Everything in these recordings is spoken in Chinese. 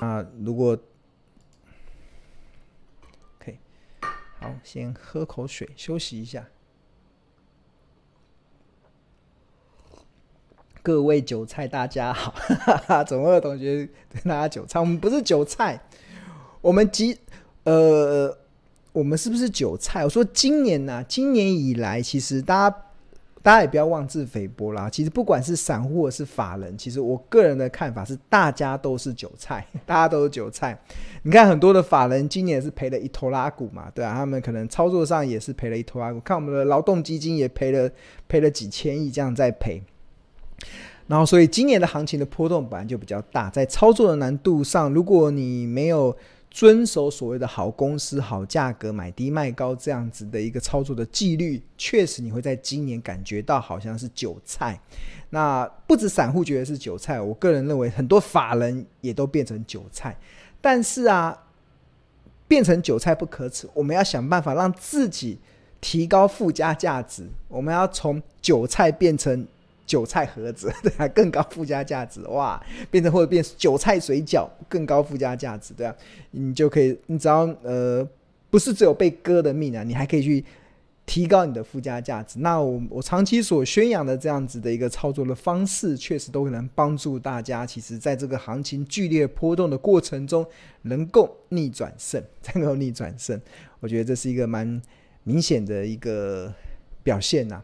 啊，如果可以，好，先喝口水休息一下。各位韭菜，大家好！哈哈，总会有同学大家韭菜，我们不是韭菜，我们即呃，我们是不是韭菜？我说今年呢、今年以来，其实大家大家也不要妄自菲薄啦。其实不管是散户或是法人，其实我个人的看法是，大家都是韭菜，大家都是韭菜。你看很多的法人今年是赔了一拖拉股嘛，对啊，他们可能操作上也是赔了一拖拉股。看我们的劳动基金也赔了赔了几千亿，这样在赔。然后，所以今年的行情的波动本来就比较大，在操作的难度上，如果你没有遵守所谓的好公司、好价格、买低卖高这样子的一个操作的纪律，确实你会在今年感觉到好像是韭菜。那不止散户觉得是韭菜，我个人认为很多法人也都变成韭菜。但是啊，变成韭菜不可耻，我们要想办法让自己提高附加价值，我们要从韭菜变成。韭菜盒子，对啊，更高附加价值哇，变成或者变韭菜水饺，更高附加价值，对啊，你就可以，你只要呃，不是只有被割的命啊，你还可以去提高你的附加价值。那我我长期所宣扬的这样子的一个操作的方式，确实都能帮助大家，其实在这个行情剧烈波动的过程中，能够逆转胜，能够逆转胜，我觉得这是一个蛮明显的一个表现呐、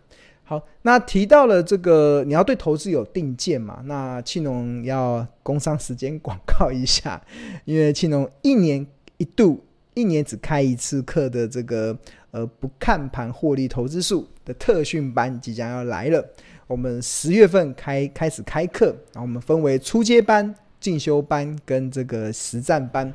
好，那提到了这个，你要对投资有定见嘛？那庆农要工商时间广告一下，因为庆农一年一度，一年只开一次课的这个呃不看盘获利投资术的特训班即将要来了。我们十月份开开始开课，然后我们分为初阶班、进修班跟这个实战班。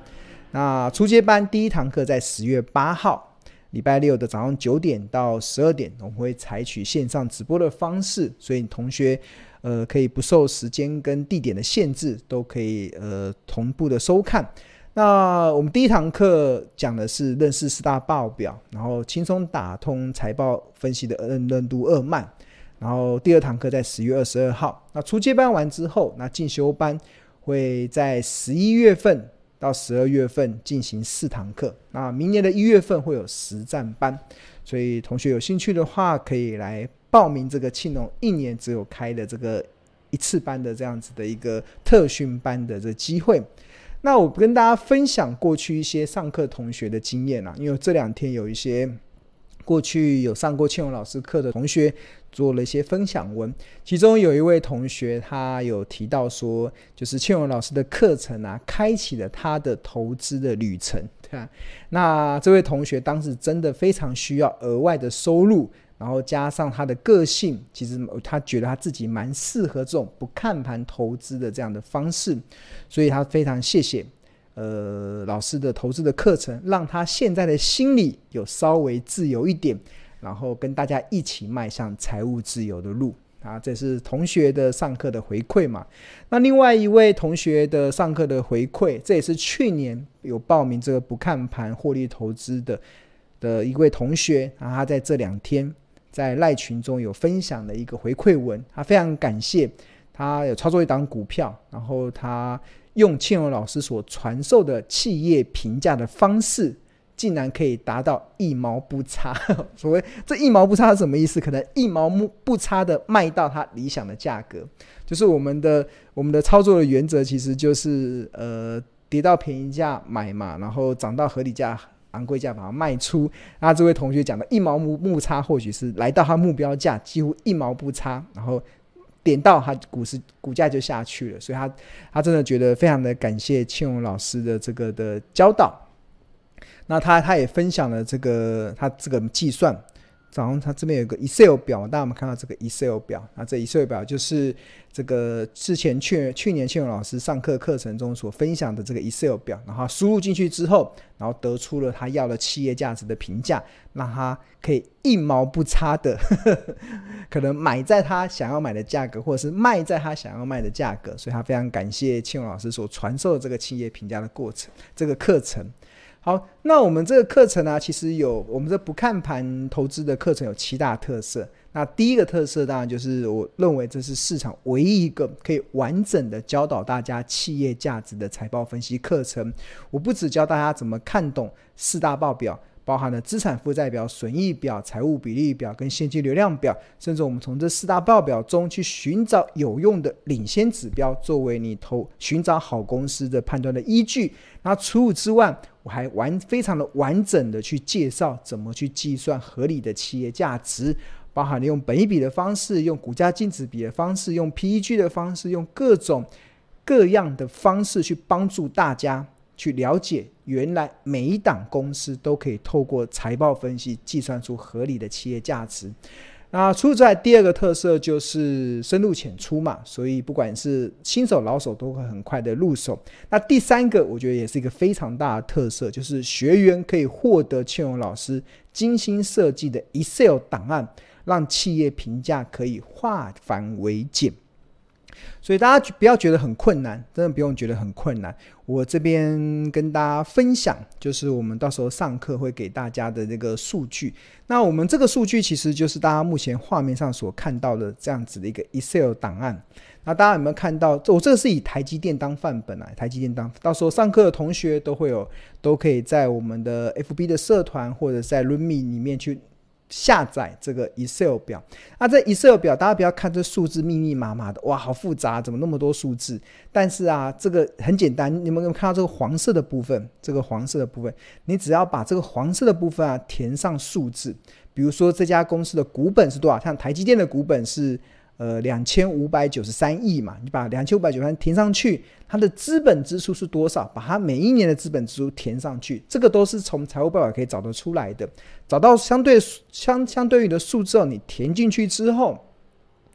那初阶班第一堂课在十月八号。礼拜六的早上九点到十二点，我们会采取线上直播的方式，所以同学呃可以不受时间跟地点的限制，都可以呃同步的收看。那我们第一堂课讲的是认识四大报表，然后轻松打通财报分析的任任督二脉。然后第二堂课在十月二十二号。那初阶班完之后，那进修班会在十一月份。到十二月份进行四堂课，那明年的一月份会有实战班，所以同学有兴趣的话，可以来报名这个庆农一年只有开的这个一次班的这样子的一个特训班的这机会。那我跟大家分享过去一些上课同学的经验啊，因为这两天有一些。过去有上过庆荣老师课的同学做了一些分享文，其中有一位同学他有提到说，就是庆荣老师的课程啊，开启了他的投资的旅程，对啊。那这位同学当时真的非常需要额外的收入，然后加上他的个性，其实他觉得他自己蛮适合这种不看盘投资的这样的方式，所以他非常谢谢。呃，老师的投资的课程，让他现在的心里有稍微自由一点，然后跟大家一起迈向财务自由的路啊！这是同学的上课的回馈嘛？那另外一位同学的上课的回馈，这也是去年有报名这个不看盘获利投资的的一位同学啊，他在这两天在赖群中有分享的一个回馈文，他非常感谢他有操作一档股票，然后他。用庆荣老师所传授的企业评价的方式，竟然可以达到一毛不差。所谓这一毛不差是什么意思？可能一毛不差的卖到他理想的价格。就是我们的我们的操作的原则，其实就是呃跌到便宜价买嘛，然后涨到合理价昂贵价把它卖出。那这位同学讲的一毛不差，或许是来到他目标价几乎一毛不差，然后。点到他股市股价就下去了，所以他他真的觉得非常的感谢庆荣老师的这个的教导。那他他也分享了这个他这个计算。早上他这边有个 Excel 表，大家有没有看到这个 Excel 表？那这 Excel 表就是这个之前去去年庆荣老师上课课程中所分享的这个 Excel 表，然后输入进去之后，然后得出了他要的企业价值的评价，让他可以一毛不差的呵呵，可能买在他想要买的价格，或者是卖在他想要卖的价格，所以他非常感谢庆荣老师所传授的这个企业评价的过程，这个课程。好，那我们这个课程呢、其实有我们这不看盘投资的课程有七大特色。那第一个特色当然就是，我认为这是市场唯一一个可以完整的教导大家企业价值的财报分析课程。我不只教大家怎么看懂四大报表。包含了资产负债表、损益表、财务比例表跟现金流量表，甚至我们从这四大报表中去寻找有用的领先指标，作为你投寻找好公司的判断的依据。那除此之外，我还完非常的完整的去介绍怎么去计算合理的企业价值，包含了用本益比的方式、用股价净值比的方式、用 PEG 的方式、用各种各样的方式去帮助大家。去了解，原来每一档公司都可以透过财报分析计算出合理的企业价值。那除此之外，第二个特色就是深入浅出嘛，所以不管是新手老手都会很快的入手。那第三个，我觉得也是一个非常大的特色，就是学员可以获得庆荣老师精心设计的 Excel 档案，让企业评价可以化繁为简。所以大家不要觉得很困难，真的不用觉得很困难。我这边跟大家分享，就是我们到时候上课会给大家的这个数据。那我们这个数据其实就是大家目前画面上所看到的这样子的一个 Excel 档案。那大家有没有看到？我这个是以台积电当范本啊，台积电当。到时候上课的同学都会有，都可以在我们的 FB 的社团或者在 Rumi 里面去。下载这个 Excel 表，那这 Excel 表大家不要看这数字密密麻麻的，哇，好复杂，怎么那么多数字？但是啊，这个很简单，你们有没有看到这个黄色的部分？这个黄色的部分，你只要把这个黄色的部分啊填上数字，比如说这家公司的股本是多少？像台积电的股本是。呃，两千五百九十三亿嘛，你把两千五百九十三填上去，它的资本支出是多少？把它每一年的资本支出填上去，这个都是从财务报表可以找得出来的。找到相对相相对应的数字后，你填进去之后，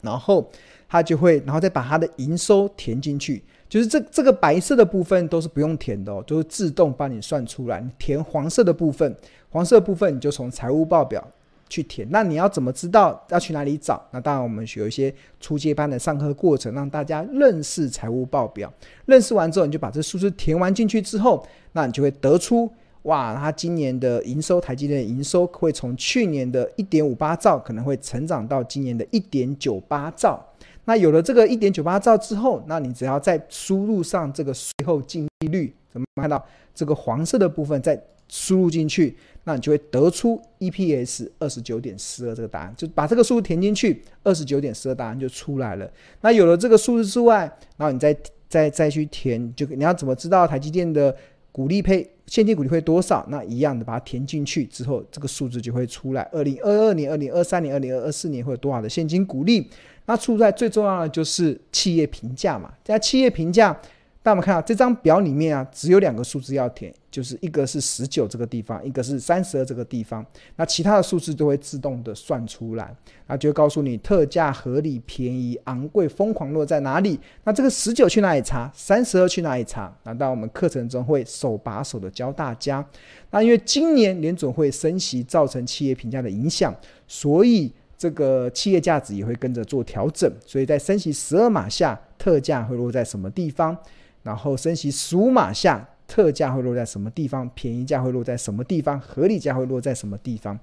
然后它就会，然后再把它的营收填进去，就是这这个白色的部分都是不用填的哦，都是自动帮你算出来。填黄色的部分，黄色部分你就从财务报表。去填，那你要怎么知道要去哪里找？那当然，我们有一些初阶班的上课过程，让大家认识财务报表。认识完之后，你就把这数字填完进去之后，那你就会得出，哇，它今年的营收，台积电的营收会从去年的一点五八兆，可能会成长到今年的一点九八兆。那有了这个一点九八兆之后，那你只要再输入上这个税后净利率，怎么看到这个黄色的部分在输入进去？那你就会得出 EPS 二十九点四二这个答案，就把这个数字填进去，二十九点四二答案就出来了。那有了这个数字之外，然后你再再再去填，就你要怎么知道台积电的股利配现金股利会多少？那一样的把它填进去之后，这个数字就会出来。二零二二年、二零二三年、二零二四年会有多少的现金股利？那出在最重要的就是企业评价嘛，在企业评价。那我们看到这张表里面啊，只有两个数字要填，就是一个是十九这个地方，一个是三十二这个地方。那其他的数字都会自动的算出来，那就告诉你特价、合理、便宜、昂贵、疯狂落在哪里。那这个十九去哪里查？三十二去哪里查？那到我们课程中会手把手的教大家。那因为今年联准会升息造成企业评价的影响，所以这个企业价值也会跟着做调整。所以在升息十二码下，特价会落在什么地方？然后升息十五码下，特价会落在什么地方？便宜价会落在什么地方？合理价会落在什么地方？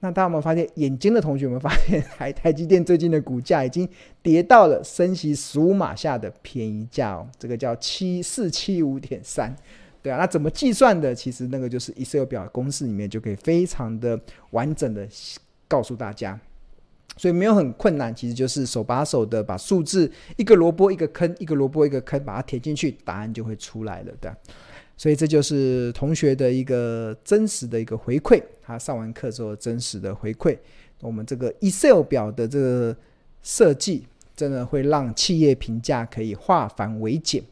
那大家有发现，眼尖的同学们发现，台台积电最近的股价已经跌到了升息十五码下的便宜价哦，这个叫七四七五点三，对啊，那怎么计算的？其实那个就是 Excel 表公式里面就可以非常的完整的告诉大家。所以没有很困难，其实就是手把手的把数字一个萝卜一个坑，一个萝卜一个坑，把它填进去，答案就会出来了的。所以这就是同学的一个真实的一个回馈，他上完课之后真实的回馈。我们这个 Excel 表的这个设计，真的会让企业评价可以化繁为简。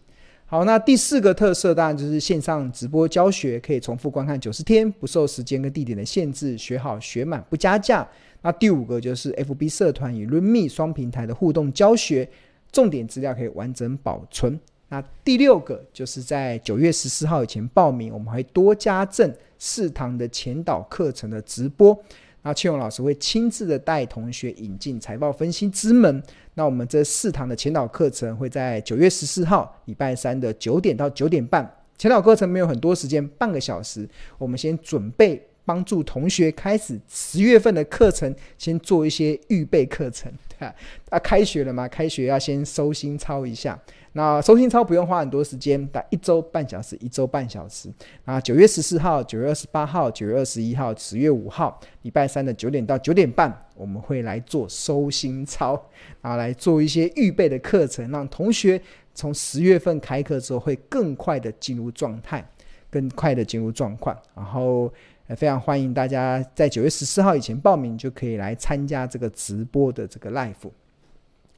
好，那第四个特色当然就是线上直播教学，可以重复观看九十天，不受时间跟地点的限制，学好学满不加价。那第五个就是 FB 社团与 Rumi 双平台的互动教学，重点资料可以完整保存。那第六个就是在九月十四号以前报名，我们会多加赠四堂的前导课程的直播。那庆荣老师会亲自的带同学引进财报分析之门。那我们这四堂的前导课程会在九月十四号礼拜三的九点到九点半。前导课程没有很多时间，半个小时，我们先准备。帮助同学开始十月份的课程，先做一些预备课程，对啊，啊，开学了嘛，开学要先收心操一下。那收心操不用花很多时间，打一周半小时，一周半小时。啊，九月十四号、九月二十八号、九月二十一号、十月五号，礼拜三的九点到九点半，我们会来做收心操，啊，来做一些预备的课程，让同学从十月份开课之后，会更快的进入状态，更快的进入状况，然后。非常欢迎大家在九月十四号以前报名，就可以来参加这个直播的这个 live，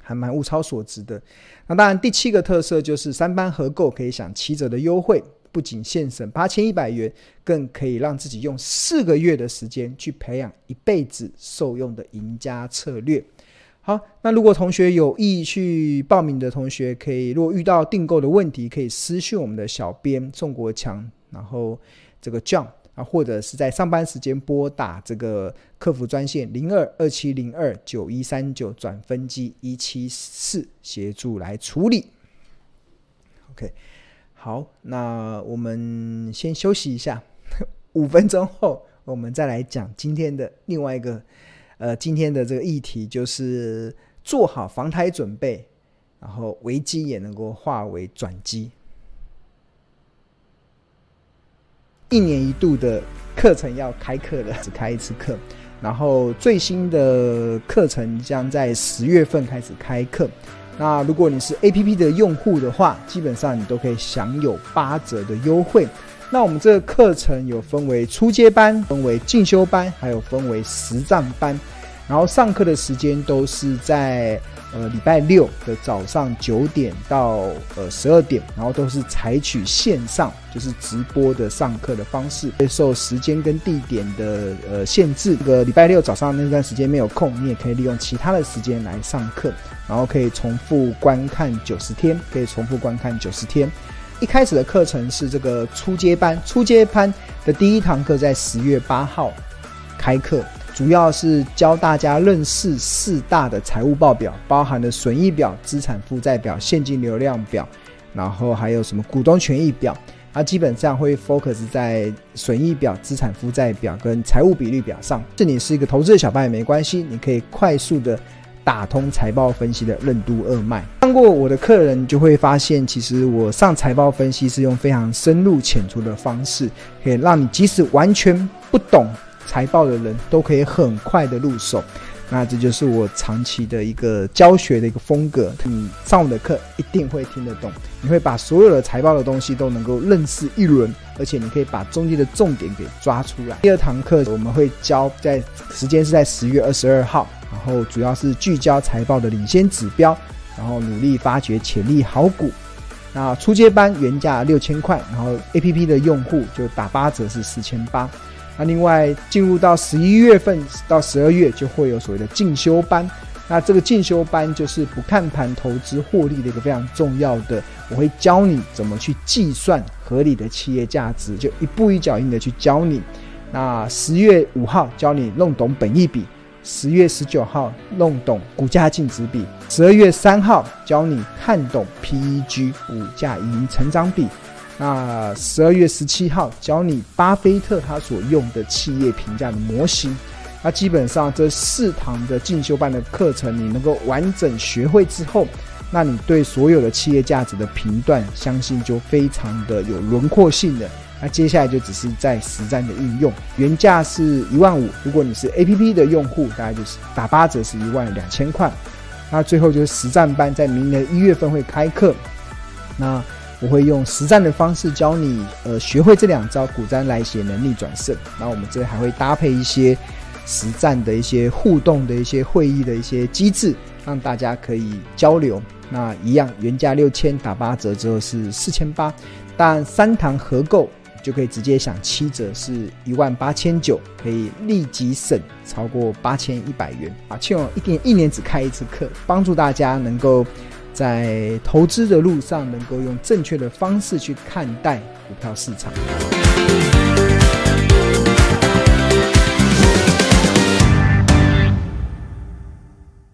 还蛮物超所值的。那当然，第七个特色就是三班合购可以享七折的优惠，不仅现省八千一百元，更可以让自己用四个月的时间去培养一辈子受用的赢家策略。好，那如果同学有意去报名的同学，可以如果遇到订购的问题，可以私讯我们的小编宋国强，然后这个 John。啊，或者是在上班时间拨打这个客服专线零二二七零二九一三九转分机一七四协助来处理。OK，好，那我们先休息一下，五分钟后我们再来讲今天的另外一个呃，今天的这个议题就是做好防台准备，然后危机也能够化为转机。一年一度的课程要开课了，只开一次课。然后最新的课程将在十月份开始开课。那如果你是 APP 的用户的话，基本上你都可以享有八折的优惠。那我们这个课程有分为初阶班、分为进修班，还有分为实战班。然后上课的时间都是在。呃，礼拜六的早上九点到呃十二点，然后都是采取线上，就是直播的上课的方式，会受时间跟地点的呃限制。这个礼拜六早上那段时间没有空，你也可以利用其他的时间来上课，然后可以重复观看九十天，可以重复观看九十天。一开始的课程是这个初阶班，初阶班的第一堂课在十月八号开课。主要是教大家认识四大的财务报表，包含了损益表、资产负债表、现金流量表，然后还有什么股东权益表。它基本上会 focus 在损益表、资产负债表跟财务比率表上。这里是一个投资的小白也没关系，你可以快速的打通财报分析的任督二脉。上过我的客人就会发现，其实我上财报分析是用非常深入浅出的方式，可以让你即使完全不懂。财报的人都可以很快的入手，那这就是我长期的一个教学的一个风格。你上我的课一定会听得懂，你会把所有的财报的东西都能够认识一轮，而且你可以把中间的重点给抓出来。第二堂课我们会教，在时间是在十月二十二号，然后主要是聚焦财报的领先指标，然后努力发掘潜力好股。那初阶班原价六千块，然后 APP 的用户就打八折是四千八。那另外进入到十一月份到十二月就会有所谓的进修班，那这个进修班就是不看盘投资获利的一个非常重要的，我会教你怎么去计算合理的企业价值，就一步一脚印的去教你。那十月五号教你弄懂本益比，十月十九号弄懂股价净值比，十二月三号教你看懂 PEG 股价盈成长比。那十二月十七号教你巴菲特他所用的企业评价的模型。那基本上这四堂的进修班的课程，你能够完整学会之后，那你对所有的企业价值的评断，相信就非常的有轮廓性的。那接下来就只是在实战的运用。原价是一万五，如果你是 APP 的用户，大概就是打八折是一万两千块。那最后就是实战班，在明年一月份会开课。那我会用实战的方式教你，呃，学会这两招股灾来写能力转胜。那我们这还会搭配一些实战的一些互动的一些会议的一些机制，让大家可以交流。那一样，原价六千打八折之后是四千八，但三堂合购就可以直接享七折，是一万八千九，可以立即省超过八千一百元啊！庆隆一年一年只开一次课，帮助大家能够。在投资的路上，能够用正确的方式去看待股票市场。